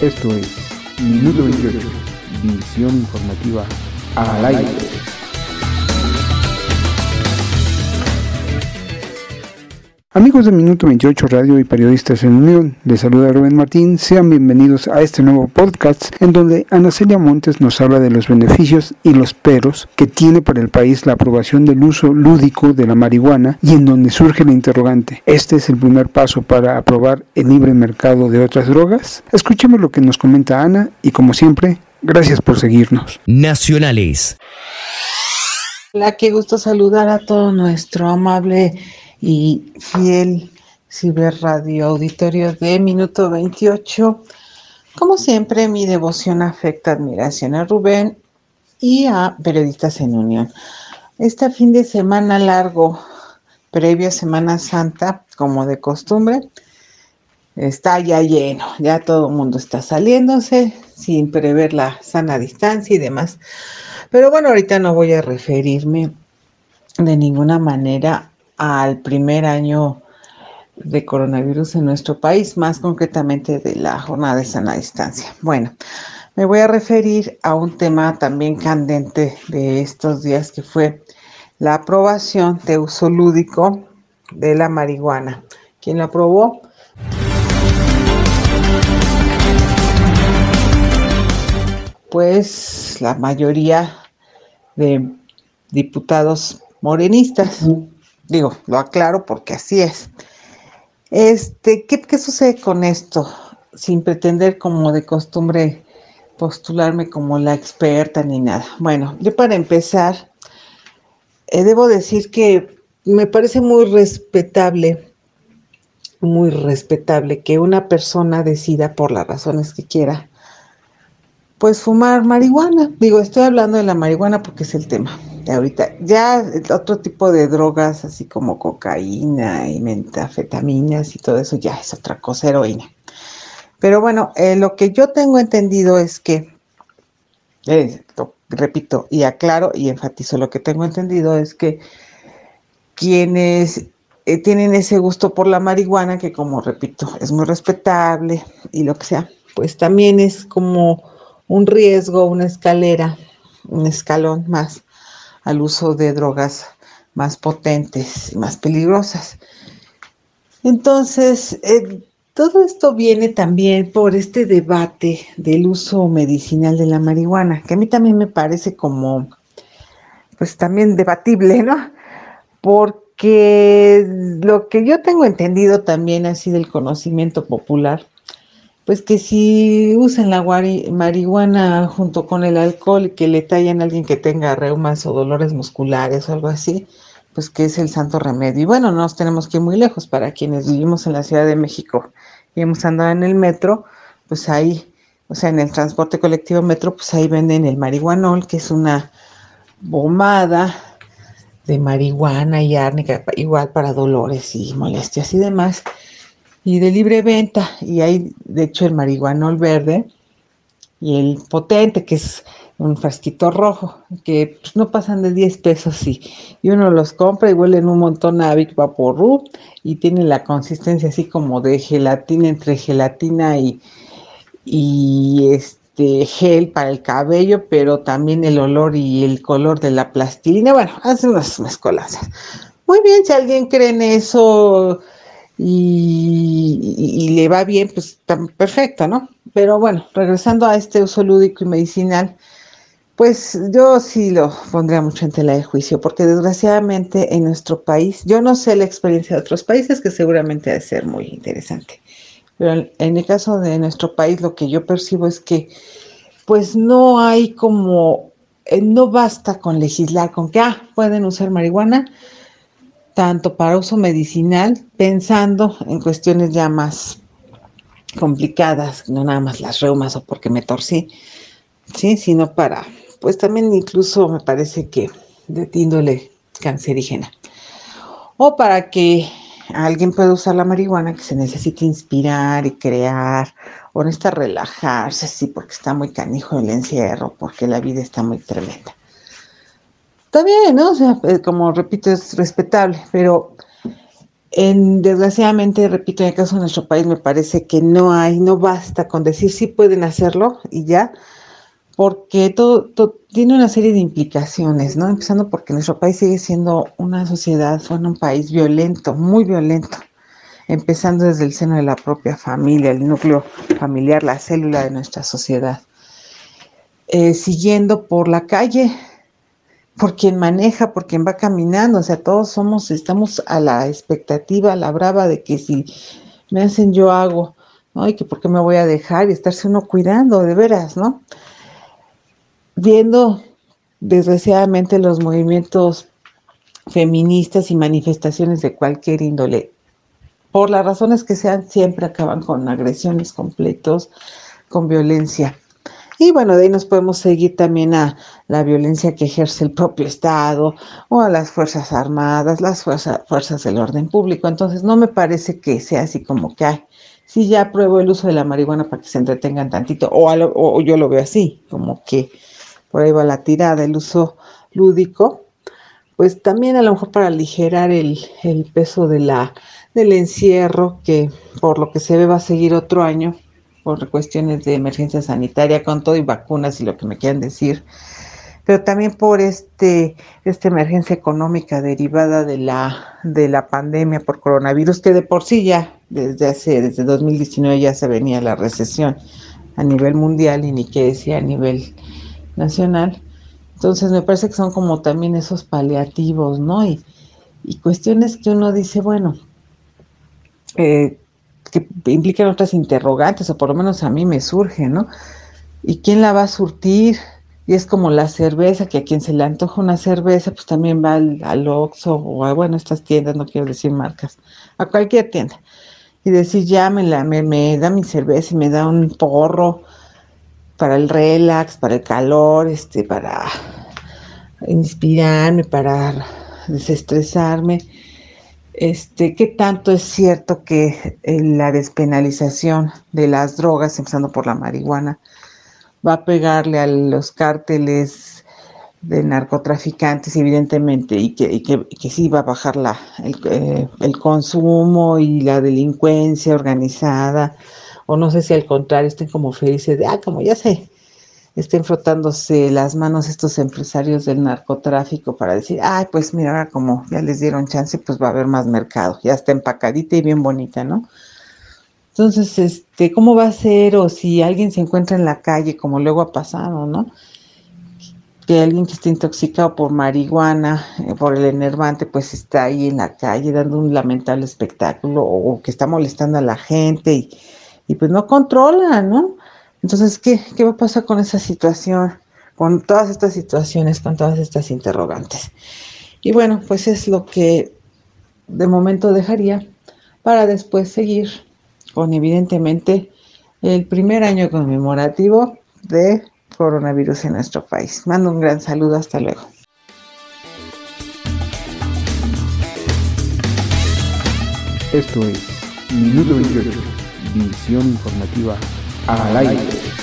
Esto es Minuto 28, visión informativa al aire. Amigos de Minuto 28 Radio y periodistas en Unión, les saluda Rubén Martín. Sean bienvenidos a este nuevo podcast en donde Ana Celia Montes nos habla de los beneficios y los peros que tiene para el país la aprobación del uso lúdico de la marihuana y en donde surge la interrogante, ¿este es el primer paso para aprobar el libre mercado de otras drogas? Escuchemos lo que nos comenta Ana y como siempre, gracias por seguirnos. Nacionales. Hola, qué gusto saludar a todo nuestro amable y fiel ciberradio auditorio de Minuto 28. Como siempre, mi devoción afecta admiración a Rubén y a Periodistas en Unión. Este fin de semana largo, previo a Semana Santa, como de costumbre, está ya lleno, ya todo el mundo está saliéndose sin prever la sana distancia y demás. Pero bueno, ahorita no voy a referirme de ninguna manera al primer año de coronavirus en nuestro país, más concretamente de la jornada de sana distancia. Bueno, me voy a referir a un tema también candente de estos días que fue la aprobación de uso lúdico de la marihuana. ¿Quién lo aprobó? Pues la mayoría de diputados morenistas. Digo, lo aclaro porque así es. Este, ¿qué, ¿qué, sucede con esto? Sin pretender como de costumbre postularme como la experta ni nada. Bueno, yo para empezar, eh, debo decir que me parece muy respetable, muy respetable que una persona decida por las razones que quiera, pues fumar marihuana. Digo, estoy hablando de la marihuana porque es el tema ahorita. Ya otro tipo de drogas, así como cocaína y metafetaminas y todo eso, ya es otra cosa, heroína. Pero bueno, eh, lo que yo tengo entendido es que, eh, repito y aclaro y enfatizo, lo que tengo entendido es que quienes eh, tienen ese gusto por la marihuana, que como repito, es muy respetable y lo que sea, pues también es como un riesgo, una escalera, un escalón más al uso de drogas más potentes y más peligrosas. Entonces, eh, todo esto viene también por este debate del uso medicinal de la marihuana, que a mí también me parece como, pues también debatible, ¿no? Porque lo que yo tengo entendido también así del conocimiento popular pues que si usan la marihuana junto con el alcohol y que le tallan a alguien que tenga reumas o dolores musculares o algo así, pues que es el santo remedio. Y bueno, no nos tenemos que ir muy lejos para quienes vivimos en la Ciudad de México y hemos andado en el metro, pues ahí, o sea, en el transporte colectivo metro, pues ahí venden el marihuanol, que es una bomada de marihuana y árnica, igual para dolores y molestias y demás y de libre venta. Y hay, de hecho, el marihuanol verde y el potente, que es un frasquito rojo, que pues, no pasan de 10 pesos y, y uno los compra y huelen un montón a Vic Vaporru y tiene la consistencia así como de gelatina, entre gelatina y, y este gel para el cabello, pero también el olor y el color de la plastilina. Bueno, hace unas mezcolanzas. Muy bien, si alguien cree en eso, y, le va bien, pues está perfecto, ¿no? Pero bueno, regresando a este uso lúdico y medicinal, pues yo sí lo pondría mucho en tela de juicio, porque desgraciadamente en nuestro país, yo no sé la experiencia de otros países, que seguramente ha de ser muy interesante, pero en el caso de nuestro país lo que yo percibo es que pues no hay como, eh, no basta con legislar, con que, ah, pueden usar marihuana, tanto para uso medicinal, pensando en cuestiones ya más complicadas, no nada más las reumas o porque me torcí, ¿sí? sino para, pues también incluso me parece que de índole cancerígena. O para que alguien pueda usar la marihuana que se necesite inspirar y crear, o necesita relajarse, sí, porque está muy canijo el encierro, porque la vida está muy tremenda. Está bien, ¿no? O sea, eh, como repito, es respetable, pero En, desgraciadamente, repito, en el caso de nuestro país me parece que no hay, no basta con decir sí pueden hacerlo y ya, porque todo, tiene una serie de implicaciones, ¿no? Empezando porque nuestro país sigue siendo una sociedad, bueno, un país violento, muy violento, empezando desde el seno de la propia familia, el núcleo familiar, la célula de nuestra sociedad. Eh, siguiendo por la calle, por quien maneja, por quien va caminando, o sea, todos somos, estamos a la expectativa, a la brava de que si me hacen yo hago, ¿no? Y que por qué me voy a dejar y estarse uno cuidando, de veras, ¿no? viendo desgraciadamente los movimientos feministas y manifestaciones de cualquier índole, por las razones que sean, siempre acaban con agresiones completos, con violencia. Y bueno, de ahí nos podemos seguir también a la violencia que ejerce el propio Estado o a las Fuerzas Armadas, las fuerzas del orden público. Entonces, no me parece que sea así como que, hay. si ya apruebo el uso de la marihuana para que se entretengan tantito, o, yo lo veo así, como que por ahí va la tirada, el uso lúdico, pues también a lo mejor para aligerar el, peso de la, del encierro, que por lo que se ve va a seguir otro año, por cuestiones de emergencia sanitaria, con todo y vacunas y lo que me quieran decir, pero también por este, esta emergencia económica derivada de la, de la pandemia por coronavirus, que de por sí ya desde hace, desde 2019 ya se venía la recesión a nivel mundial y ni qué decía a nivel nacional. Entonces me parece que son como también esos paliativos, ¿no? Y, cuestiones que uno dice, bueno, eh, que implican otras interrogantes, o por lo menos a mí me surge, ¿no? ¿Y quién la va a surtir? Y es como la cerveza, que a quien se le antoja una cerveza, pues también va al, al Oxxo o a, bueno, estas tiendas, no quiero decir marcas, a cualquier tienda. Y decir, ya me, la, me, me da mi cerveza y me da un porro, para el relax, para el calor, este, para inspirarme, para desestresarme. Este, ¿qué tanto es cierto que la despenalización de las drogas, empezando por la marihuana, va a pegarle a los cárteles de narcotraficantes, evidentemente, y que, que, sí va a bajar la, el, eh, el consumo y la delincuencia organizada? o no sé si al contrario estén como felices de, ah, como ya sé, estén frotándose las manos estos empresarios del narcotráfico para decir, ay, pues mira, como ya les dieron chance, pues va a haber más mercado, ya está empacadita y bien bonita, ¿no? Entonces, este, ¿cómo va a ser? O si alguien se encuentra en la calle, como luego ha pasado, ¿no? Que alguien que esté intoxicado por marihuana, eh, por el enervante, pues está ahí en la calle dando un lamentable espectáculo o que está molestando a la gente y, y pues no controla, ¿no? Entonces, ¿qué, ¿qué va a pasar con esa situación? Con todas estas situaciones, con todas estas interrogantes. Y bueno, pues es lo que de momento dejaría para después seguir con evidentemente el primer año conmemorativo de coronavirus en nuestro país. Mando un gran saludo, hasta luego. Esto es Minuto 28. Visión informativa I like it.